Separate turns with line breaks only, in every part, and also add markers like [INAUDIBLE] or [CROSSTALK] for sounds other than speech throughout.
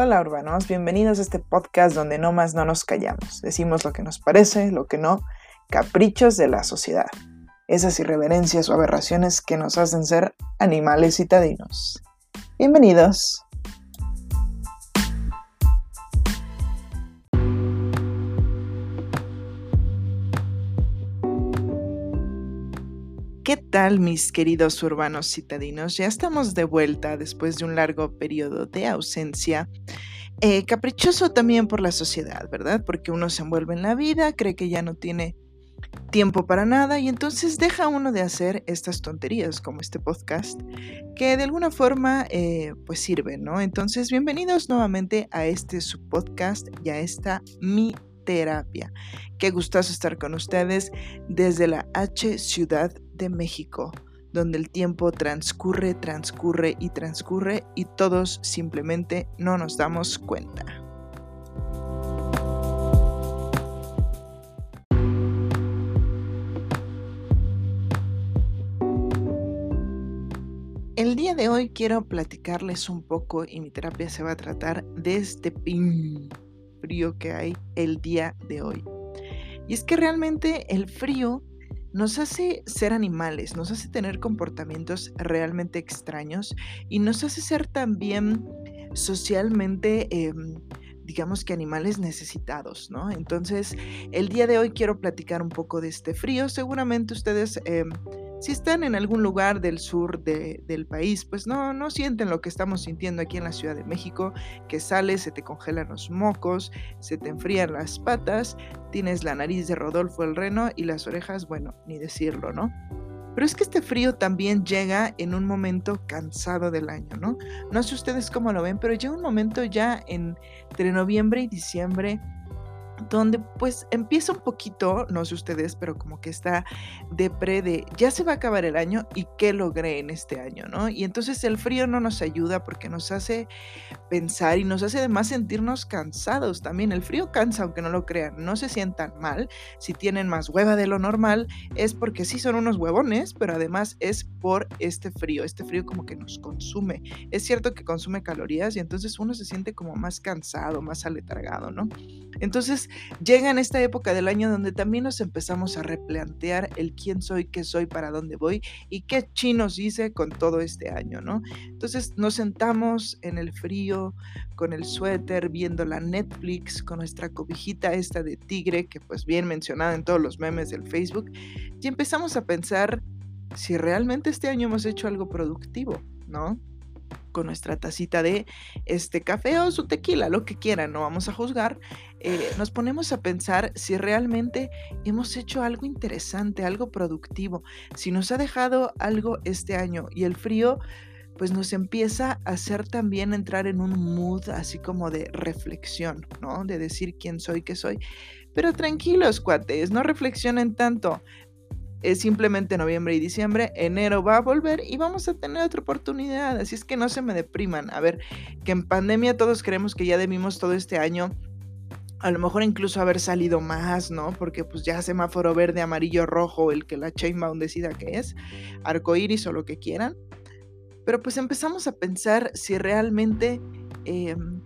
Hola urbanos, bienvenidos a este podcast donde no más no nos callamos, decimos lo que nos parece, lo que no, caprichos de la sociedad, esas irreverencias o aberraciones que nos hacen ser animales citadinos. Bienvenidos. Tal mis queridos urbanos citadinos? Ya estamos de vuelta después de un largo periodo de ausencia. Eh, caprichoso también por la sociedad, ¿verdad? Porque uno se envuelve en la vida, cree que ya no tiene tiempo para nada y entonces deja uno de hacer estas tonterías como este podcast que de alguna forma eh, pues sirven, ¿no? Entonces bienvenidos nuevamente a este su podcast y a esta mi terapia. Qué gustoso estar con ustedes desde la H Ciudad de México, donde el tiempo transcurre, transcurre y transcurre y todos simplemente no nos damos cuenta. El día de hoy quiero platicarles un poco y mi terapia se va a tratar de este pin frío que hay el día de hoy. Y es que realmente el frío nos hace ser animales, nos hace tener comportamientos realmente extraños y nos hace ser también socialmente, em, digamos que animales necesitados, ¿no? Entonces, el día de hoy quiero platicar un poco de este frío. Seguramente ustedes... Em, si están en algún lugar del sur del país, pues no, no sienten lo que estamos sintiendo aquí en la Ciudad de México, que sales, se te congelan los mocos, se te enfrían las patas, tienes la nariz de Rodolfo el Reno y las orejas, bueno, ni decirlo, ¿no? Pero es que este frío también llega en un momento cansado del año, ¿no? No sé ustedes cómo lo ven, pero llega un momento ya entre noviembre y diciembre donde pues empieza un poquito, no sé ustedes, pero como que está depre de ya se va a acabar el año y qué logré en este año, ¿no? Y entonces el frío no nos ayuda porque nos hace pensar y nos hace además sentirnos cansados también. El frío cansa, aunque no lo crean, no se sientan mal. Si tienen más hueva de lo normal, es porque sí son unos huevones, pero además es por este frío. Este frío como que nos consume. Es cierto que consume calorías y entonces uno se siente como más cansado, más aletargado, ¿no? Entonces llega en esta época del año donde también nos empezamos a replantear el quién soy, qué soy, para dónde voy y qué chinos hice con todo este año, ¿no? Entonces nos sentamos en el frío con el suéter, viendo la Netflix, con nuestra cobijita esta de tigre, que pues bien mencionada en todos los memes del Facebook, y empezamos a pensar si realmente este año hemos hecho algo productivo, ¿no? Con nuestra tacita de este café o su tequila, lo que quieran, no vamos a juzgar, eh, nos ponemos a pensar si realmente hemos hecho algo interesante, algo productivo, si nos ha dejado algo este año y el frío pues nos empieza a hacer también entrar en un mood así como de reflexión, ¿no? De decir quién soy, qué soy. Pero tranquilos, cuates, no reflexionen tanto es simplemente noviembre y diciembre, enero va a volver y vamos a tener otra oportunidad, así es que no se me depriman. A ver, que en pandemia todos creemos que ya debimos todo este año a lo mejor incluso haber salido más, ¿no? Porque pues ya semáforo verde, amarillo, rojo, el que la Chainbound decida que es, arcoíris o lo que quieran. Pero pues empezamos a pensar si realmente em,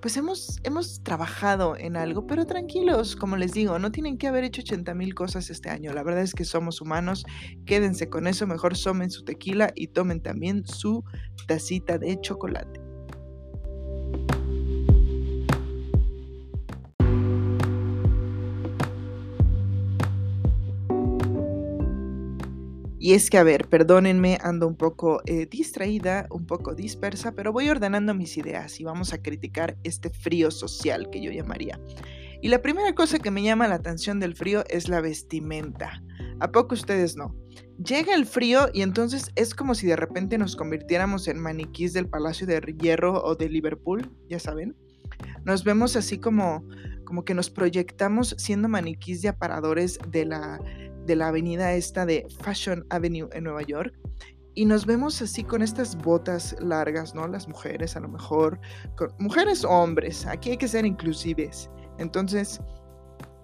pues hemos, hemos trabajado en algo, pero tranquilos, como les digo, no tienen que haber hecho 80 mil cosas este año. La verdad es que somos humanos, quédense con eso, mejor somen su tequila y tomen también su tacita de chocolate. Y es que, a ver, perdónenme, ando un poco eh, distraída, un poco dispersa, pero voy ordenando mis ideas y vamos a criticar este frío social que yo llamaría. Y la primera cosa que me llama la atención del frío es la vestimenta. ¿A poco ustedes no? Llega el frío y entonces es como si de repente nos convirtiéramos en maniquís del Palacio de Hierro o de Liverpool, ya saben. Nos vemos así como, como que nos proyectamos siendo maniquís de aparadores de la de la avenida esta de Fashion Avenue en Nueva York. Y nos vemos así con estas botas largas, ¿no? Las mujeres a lo mejor, con, mujeres o hombres, aquí hay que ser inclusives. Entonces,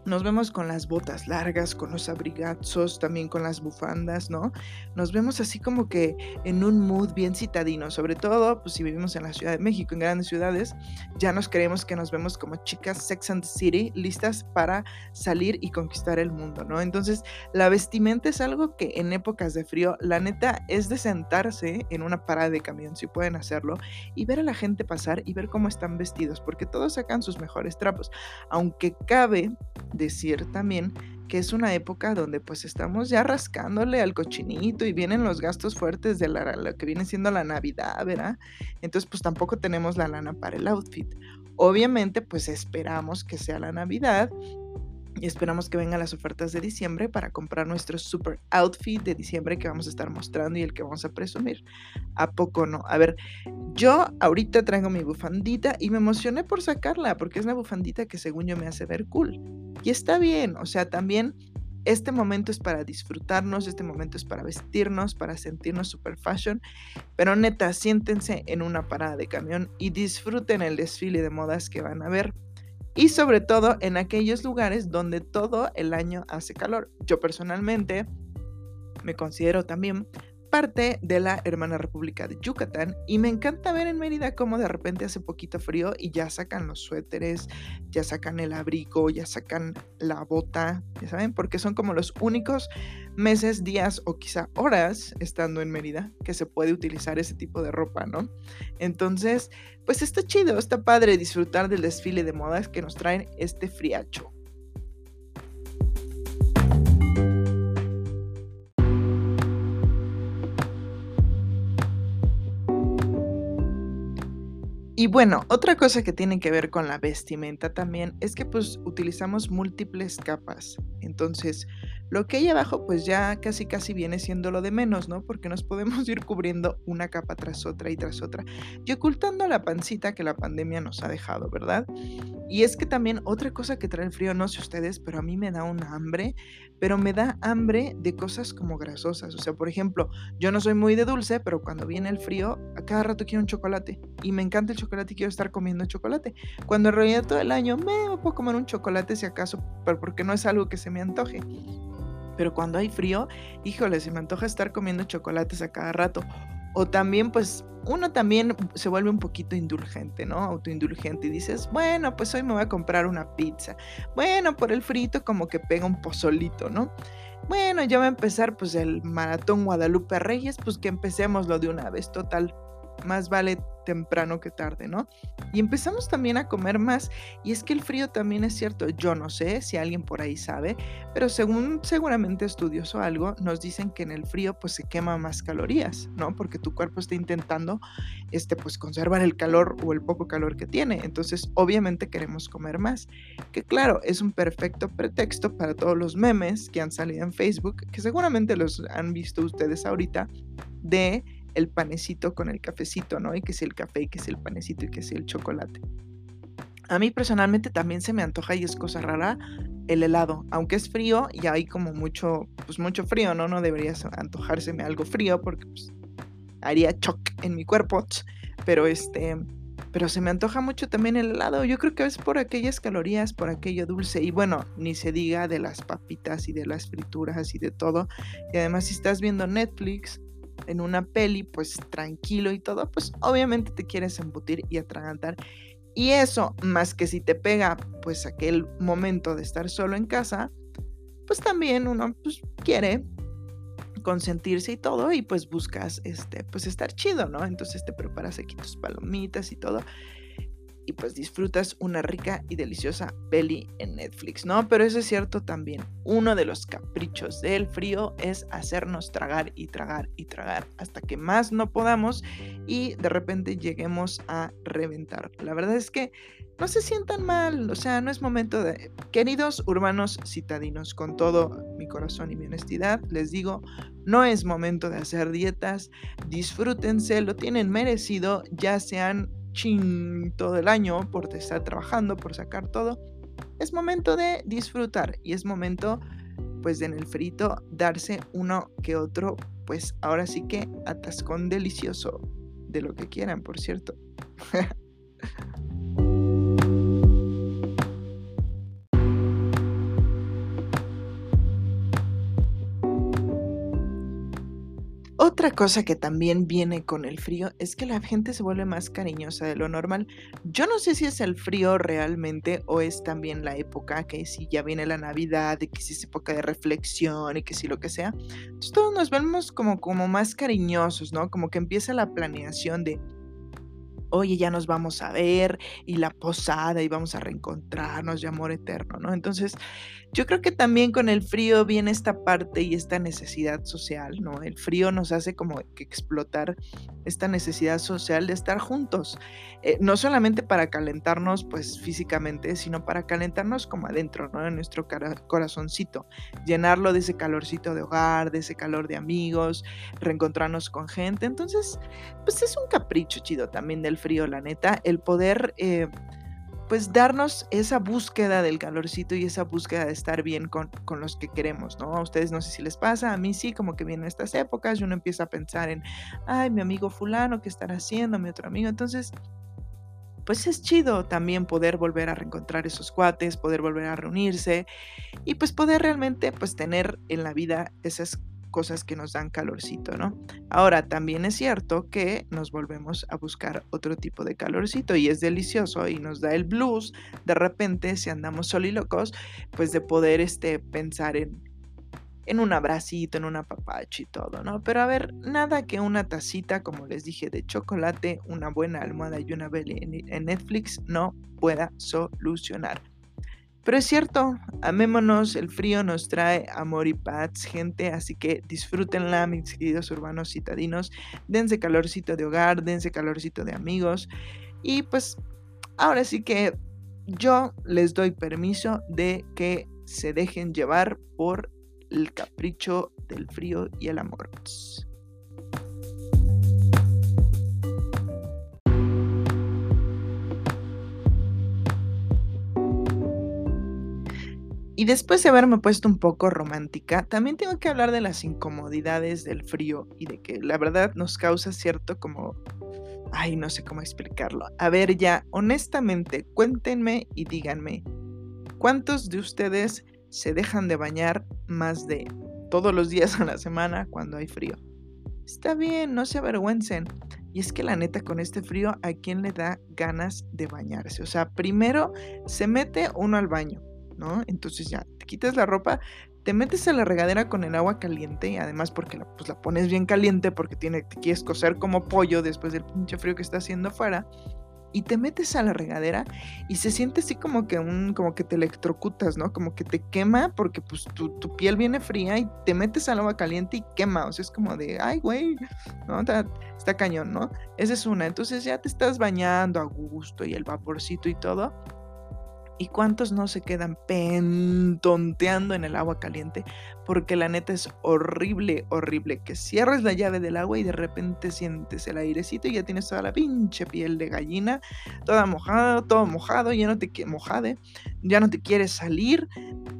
nos vemos con las botas largas, con los abrigazos, también con las bufandas, ¿no? Nos vemos así como que en un mood bien citadino, sobre todo pues si vivimos en la Ciudad de México, en grandes ciudades, ya nos creemos que nos vemos como chicas Sex and the City, listas para salir y conquistar el mundo, ¿no? Entonces, la vestimenta es algo que en épocas de frío, la neta es de sentarse en una parada de camión, si pueden hacerlo, y ver a la gente pasar y ver cómo están vestidos, porque todos sacan sus mejores trapos, aunque cabe decir también que es una época donde pues estamos ya rascándole al cochinito y vienen los gastos fuertes de la, lo que viene siendo la Navidad, ¿verdad? Entonces pues tampoco tenemos la lana para el outfit. Obviamente pues esperamos que sea la Navidad y esperamos que vengan las ofertas de diciembre para comprar nuestro super outfit de diciembre que vamos a estar mostrando y el que vamos a presumir. ¿A poco no? A ver, yo ahorita traigo mi bufandita y me emocioné por sacarla porque es una bufandita que según yo me hace ver cool. Y está bien, o sea, también este momento es para disfrutarnos, este momento es para vestirnos, para sentirnos super fashion, pero neta, siéntense en una parada de camión y disfruten el desfile de modas que van a ver y sobre todo en aquellos lugares donde todo el año hace calor. Yo personalmente me considero también parte de la hermana república de Yucatán y me encanta ver en Mérida cómo de repente hace poquito frío y ya sacan los suéteres, ya sacan el abrigo, ya sacan la bota, ya saben, porque son como los únicos meses, días o quizá horas estando en Mérida que se puede utilizar ese tipo de ropa, ¿no? Entonces, pues está chido, está padre disfrutar del desfile de modas que nos traen este friacho. Y bueno, otra cosa que tiene que ver con la vestimenta también es que pues utilizamos múltiples capas. Entonces, lo que hay abajo pues ya casi casi viene siendo lo de menos, ¿no? Porque nos podemos [LAUGHS] ir cubriendo una capa tras otra y tras otra y ocultando la pancita que la pandemia nos ha dejado, ¿verdad? Y es que también otra cosa que trae el frío, no sé ustedes, pero a mí me da un hambre, pero me da hambre de cosas como grasosas. O sea, por ejemplo, yo no soy muy de dulce, pero cuando viene el frío, a cada rato quiero un chocolate y me encanta el chocolate y quiero estar comiendo chocolate. Cuando en realidad todo el año me puedo comer un chocolate si acaso, pero porque no es algo que se me antoje. Pero cuando hay frío, híjole, se me antoja estar comiendo chocolates a cada rato. O también, pues, uno también se vuelve un poquito indulgente, ¿no? Autoindulgente y dices, bueno, pues hoy me voy a comprar una pizza. Bueno, por el frito como que pega un pozolito, ¿no? Bueno, ya va a empezar pues el maratón Guadalupe Reyes, pues que empecemos lo de una vez, total más vale temprano que tarde, ¿no? Y empezamos también a comer más. Y es que el frío también es cierto. Yo no sé si alguien por ahí sabe, pero según seguramente estudios o algo, nos dicen que en el frío pues se quema más calorías, ¿no? Porque tu cuerpo está intentando, este, pues conservar el calor o el poco calor que tiene. Entonces, obviamente queremos comer más. Que claro, es un perfecto pretexto para todos los memes que han salido en Facebook, que seguramente los han visto ustedes ahorita, de el panecito con el cafecito, ¿no? Y que es el café, y que es el panecito, y que es el chocolate. A mí personalmente también se me antoja y es cosa rara el helado, aunque es frío y hay como mucho, pues mucho frío, ¿no? No debería antojárseme algo frío porque pues, haría shock en mi cuerpo, pero este, pero se me antoja mucho también el helado. Yo creo que es por aquellas calorías, por aquello dulce y bueno, ni se diga de las papitas y de las frituras y de todo. Y además si estás viendo Netflix, en una peli, pues tranquilo y todo, pues obviamente te quieres embutir y atragantar. Y eso, más que si te pega, pues aquel momento de estar solo en casa, pues también uno pues, quiere consentirse y todo y pues buscas este pues estar chido, ¿no? Entonces te preparas aquí tus palomitas y todo y pues disfrutas una rica y deliciosa peli en Netflix, ¿no? Pero eso es cierto también. Uno de los caprichos del frío es hacernos tragar y tragar y tragar hasta que más no podamos y de repente lleguemos a reventar. La verdad es que no se sientan mal, o sea, no es momento de... Queridos urbanos citadinos, con todo mi corazón y mi honestidad, les digo, no es momento de hacer dietas, disfrútense, lo tienen merecido, ya sean ching todo el año por estar trabajando, por sacar todo, es momento de disfrutar y es momento, pues, en el frito darse uno que otro, pues ahora sí que atascón delicioso de lo que quieran, por cierto. [LAUGHS] Otra cosa que también viene con el frío es que la gente se vuelve más cariñosa de lo normal. Yo no sé si es el frío realmente o es también la época, que si ya viene la Navidad y que si es época de reflexión y que si lo que sea. Entonces todos nos vemos como, como más cariñosos, ¿no? Como que empieza la planeación de oye, ya nos vamos a ver y la posada y vamos a reencontrarnos de amor eterno, ¿no? Entonces, yo creo que también con el frío viene esta parte y esta necesidad social, ¿no? El frío nos hace como que explotar esta necesidad social de estar juntos, eh, no solamente para calentarnos pues físicamente, sino para calentarnos como adentro, ¿no? En nuestro corazoncito, llenarlo de ese calorcito de hogar, de ese calor de amigos, reencontrarnos con gente. Entonces, pues es un capricho chido también del frío, la neta, el poder... Eh, pues darnos esa búsqueda del calorcito y esa búsqueda de estar bien con, con, los que queremos, ¿no? A ustedes no sé si les pasa, a mí sí, como que vienen estas épocas y uno empieza a pensar en, ay, mi amigo fulano, ¿qué estará haciendo? Mi otro amigo. Entonces, pues es chido también poder volver a reencontrar esos cuates, poder volver a reunirse y pues poder realmente pues tener en la vida esas cosas que nos dan calorcito, ¿no? Ahora, también es cierto que nos volvemos a buscar otro tipo de calorcito y es delicioso y nos da el blues de repente, si andamos solilocos, pues de poder este, pensar en, en un abracito, en un apapacho y todo, ¿no? Pero a ver, nada que una tacita, como les dije, de chocolate, una buena almohada y una vela en Netflix no pueda solucionar. Pero es cierto, amémonos, el frío nos trae amor y paz, gente, así que disfrútenla, mis queridos urbanos citadinos, dense calorcito de hogar, dense calorcito de amigos y pues ahora sí que yo les doy permiso de que se dejen llevar por el capricho del frío y el amor. Y después de haberme puesto un poco romántica, también tengo que hablar de las incomodidades del frío y de que la verdad nos causa cierto como... Ay, no sé cómo explicarlo. A ver, ya, honestamente, cuéntenme y díganme, ¿cuántos de ustedes se dejan de bañar más de todos los días a la semana cuando hay frío? Está bien, no se avergüencen. Y es que la neta con este frío, ¿a quién le da ganas de bañarse? O sea, primero se mete uno al baño ¿no? Entonces ya te quitas la ropa, te metes a la regadera con el agua caliente, además porque la, pues la pones bien caliente porque tiene, te quieres cocer como pollo después del pinche frío que está haciendo afuera. Y te metes a la regadera y se siente así como que un, como que te electrocutas, ¿no? Como que te quema porque pues tu, tu piel viene fría y te metes al agua caliente y quema. O sea, es como de, ay, güey, ¿no? Está, está cañón, ¿no? Esa es una. Entonces ya te estás bañando a gusto y el vaporcito y todo ¿Y cuántos no se quedan pentonteando en el agua caliente? Porque la neta es horrible, horrible. Que cierres la llave del agua y de repente sientes el airecito y ya tienes toda la pinche piel de gallina, toda mojada, todo mojado, ya no te mojade, ya no te quieres salir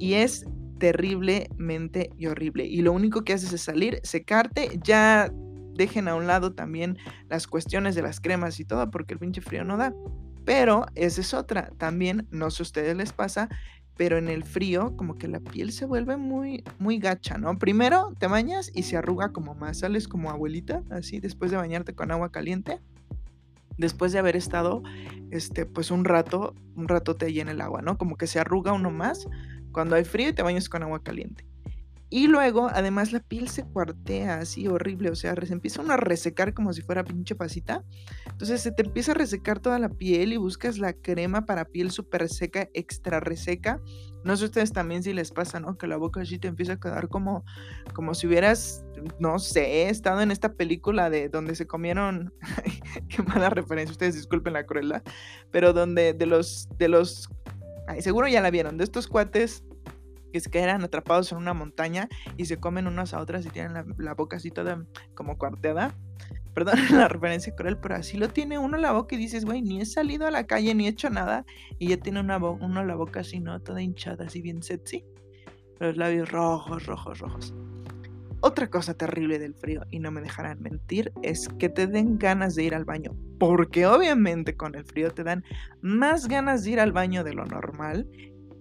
y es terriblemente y horrible. Y lo único que haces es salir, secarte, ya dejen a un lado también las cuestiones de las cremas y todo, porque el pinche frío no da. Pero esa es otra. También, no sé a ustedes les pasa, pero en el frío como que la piel se vuelve muy, muy gacha, ¿no? Primero te bañas y se arruga como más, sales como abuelita, así, después de bañarte con agua caliente. Después de haber estado, este, pues un rato, un rato te en el agua, ¿no? Como que se arruga uno más cuando hay frío y te bañas con agua caliente. Y luego, además, la piel se cuartea así horrible, o sea, se empieza uno a resecar como si fuera pinche pasita. Entonces se te empieza a resecar toda la piel y buscas la crema para piel súper seca, extra reseca. No sé ustedes también si les pasa, ¿no? Que la boca así te empieza a quedar como, como si hubieras, no sé, estado en esta película de donde se comieron, [LAUGHS] qué mala referencia, ustedes disculpen la crueldad, pero donde de los, de los, ay, seguro ya la vieron, de estos cuates que se quedan atrapados en una montaña y se comen unas a otras y tienen la, boca así toda como cuarteada. Perdón [LAUGHS] la referencia cruel, pero así lo tiene uno la boca y dices, güey, ni he salido a la calle ni he hecho nada y ya tiene una uno la boca así, ¿no? Toda hinchada, así bien sexy. Los labios rojos, rojos, rojos. Otra cosa terrible del frío, y no me dejarán mentir, es que te den ganas de ir al baño. Porque obviamente con el frío te dan más ganas de ir al baño de lo normal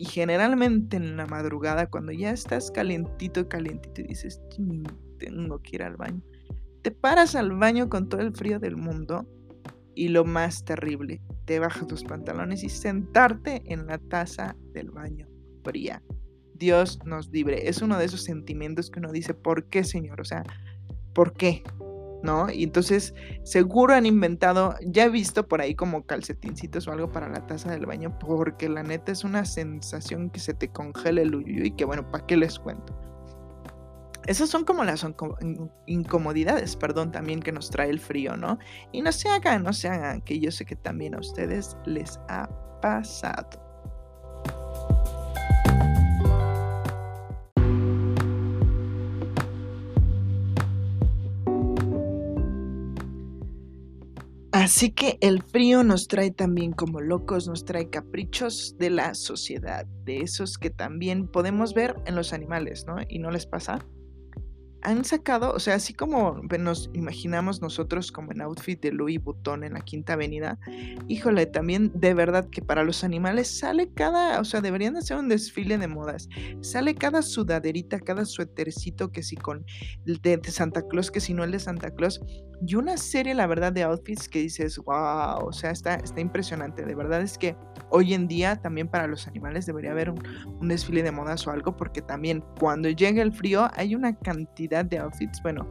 y generalmente en la madrugada, cuando ya estás calientito, calientito y dices, tengo que ir al baño, te paras al baño con todo el frío del mundo y lo más terrible, te bajas tus pantalones y sentarte en la taza del baño fría. Dios nos libre. Es uno de esos sentimientos que uno dice, ¿por qué, Señor? O sea, ¿por qué? ¿No? Y entonces, seguro han inventado, ya he visto por ahí como calcetincitos o algo para la taza del baño, porque la neta es una sensación que se te congela el uyu y que bueno, ¿para qué les cuento? Esas son como las incomodidades, perdón, también que nos trae el frío, ¿no? Y no se hagan, no se hagan, que yo sé que también a ustedes les ha pasado. Así que el frío nos trae también como locos, nos trae caprichos de la sociedad, de esos que también podemos ver en los animales, ¿no? ¿Y no les pasa? Han sacado, o sea, así como nos imaginamos nosotros como en outfit de Louis Vuitton en la Quinta Avenida, híjole, también de verdad que para los animales sale cada, o sea, deberían hacer un desfile de modas, sale cada sudaderita, cada suétercito que si con de, de Santa Claus, que si no el de Santa Claus, y una serie, la verdad, de outfits que dices, wow, o sea, está, está impresionante, de verdad es que hoy en día también para los animales debería haber un desfile de modas o algo, porque también cuando llega el frío hay una cantidad de outfits, bueno,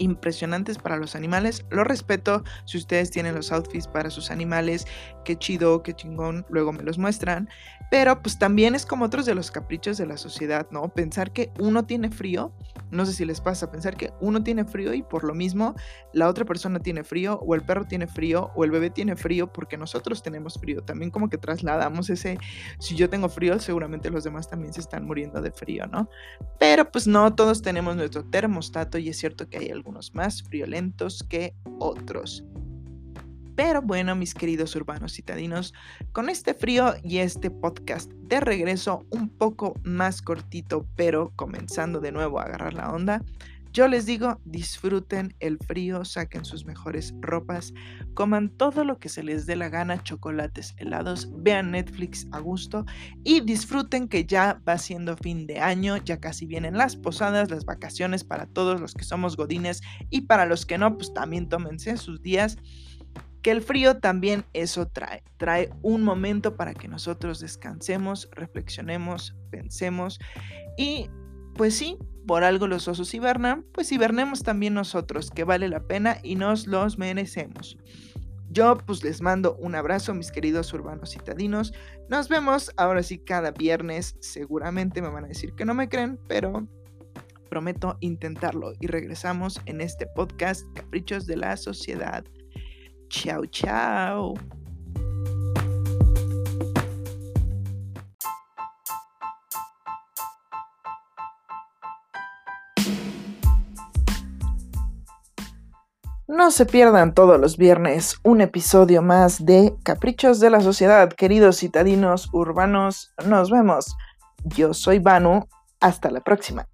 impresionantes para los animales. Lo respeto si ustedes tienen los outfits para sus animales, qué chido, qué chingón, luego me los muestran. Pero pues también es como otros de los caprichos de la sociedad, ¿no? Pensar que uno tiene frío, no sé si les pasa, pensar que uno tiene frío y por lo mismo la otra persona tiene frío o el perro tiene frío o el bebé tiene frío porque nosotros tenemos frío. También como que trasladamos ese, si yo tengo frío, seguramente los demás también se están muriendo de frío, ¿no? Pero pues no, todos tenemos nuestro termostato y es cierto que hay algunos más friolentos que otros. Pero bueno, mis queridos urbanos citadinos, con este frío y este podcast de regreso un poco más cortito, pero comenzando de nuevo a agarrar la onda, yo les digo, disfruten el frío, saquen sus mejores ropas, coman todo lo que se les dé la gana, chocolates, helados, vean Netflix a gusto y disfruten que ya va siendo fin de año, ya casi vienen las posadas, las vacaciones para todos los que somos godines y para los que no, pues también tómense sus días que el frío también eso trae. Trae un momento para que nosotros descansemos, reflexionemos, pensemos y pues sí, por algo los osos hibernan, pues hibernemos también nosotros, que vale la pena y nos los merecemos. Yo pues les mando un abrazo, mis queridos urbanos citadinos. Nos vemos ahora sí cada viernes. Seguramente me van a decir que no me creen, pero prometo intentarlo. Y regresamos en este podcast Caprichos de la Sociedad. Chao, chao. No se pierdan todos los viernes un episodio más de Caprichos de la Sociedad, queridos citadinos urbanos. Nos vemos. Yo soy Banu. Hasta la próxima.